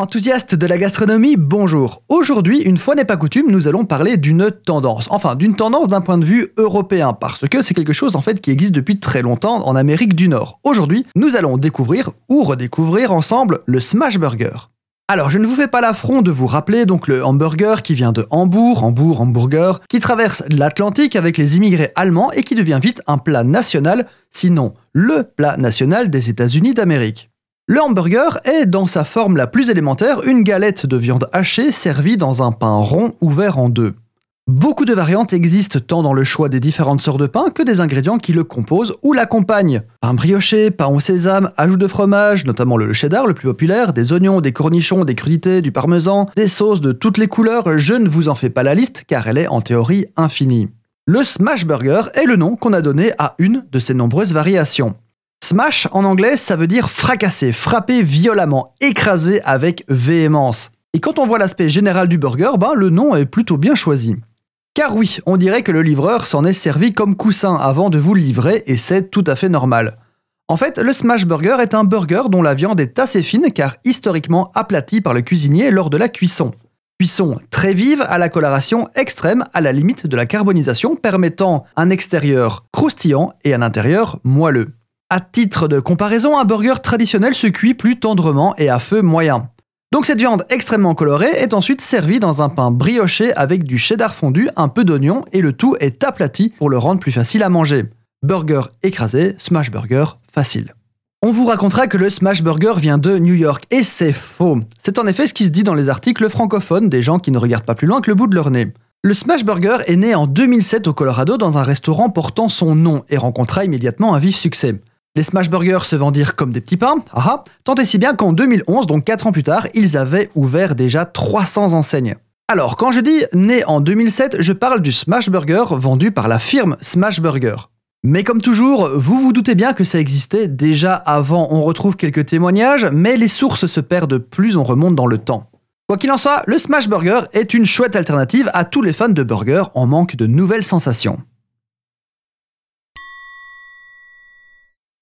Enthousiaste de la gastronomie, bonjour. Aujourd'hui, une fois n'est pas coutume, nous allons parler d'une tendance. Enfin, d'une tendance d'un point de vue européen, parce que c'est quelque chose en fait qui existe depuis très longtemps en Amérique du Nord. Aujourd'hui, nous allons découvrir ou redécouvrir ensemble le smash burger. Alors, je ne vous fais pas l'affront de vous rappeler donc le hamburger qui vient de Hambourg, Hambourg, hamburger, qui traverse l'Atlantique avec les immigrés allemands et qui devient vite un plat national, sinon le plat national des États-Unis d'Amérique. Le hamburger est, dans sa forme la plus élémentaire, une galette de viande hachée servie dans un pain rond ouvert en deux. Beaucoup de variantes existent tant dans le choix des différentes sortes de pain que des ingrédients qui le composent ou l'accompagnent. Pain brioché, pain au sésame, ajout de fromage, notamment le cheddar le plus populaire, des oignons, des cornichons, des crudités, du parmesan, des sauces de toutes les couleurs, je ne vous en fais pas la liste car elle est en théorie infinie. Le smash burger est le nom qu'on a donné à une de ces nombreuses variations. Smash en anglais, ça veut dire fracasser, frapper violemment, écraser avec véhémence. Et quand on voit l'aspect général du burger, ben, le nom est plutôt bien choisi. Car oui, on dirait que le livreur s'en est servi comme coussin avant de vous le livrer et c'est tout à fait normal. En fait, le smash burger est un burger dont la viande est assez fine car historiquement aplatie par le cuisinier lors de la cuisson. Cuisson très vive à la coloration extrême à la limite de la carbonisation permettant un extérieur croustillant et un intérieur moelleux. À titre de comparaison, un burger traditionnel se cuit plus tendrement et à feu moyen. Donc cette viande extrêmement colorée est ensuite servie dans un pain brioché avec du cheddar fondu, un peu d'oignon et le tout est aplati pour le rendre plus facile à manger. Burger écrasé, smash burger facile. On vous racontera que le smash burger vient de New York et c'est faux. C'est en effet ce qui se dit dans les articles francophones des gens qui ne regardent pas plus loin que le bout de leur nez. Le Smash Burger est né en 2007 au Colorado dans un restaurant portant son nom et rencontra immédiatement un vif succès. Les smash burgers se vendirent comme des petits pains, tant et si bien qu'en 2011, donc 4 ans plus tard, ils avaient ouvert déjà 300 enseignes. Alors, quand je dis né en 2007, je parle du smash burger vendu par la firme Smash Burger. Mais comme toujours, vous vous doutez bien que ça existait déjà avant. On retrouve quelques témoignages, mais les sources se perdent plus on remonte dans le temps. Quoi qu'il en soit, le smash burger est une chouette alternative à tous les fans de burgers en manque de nouvelles sensations.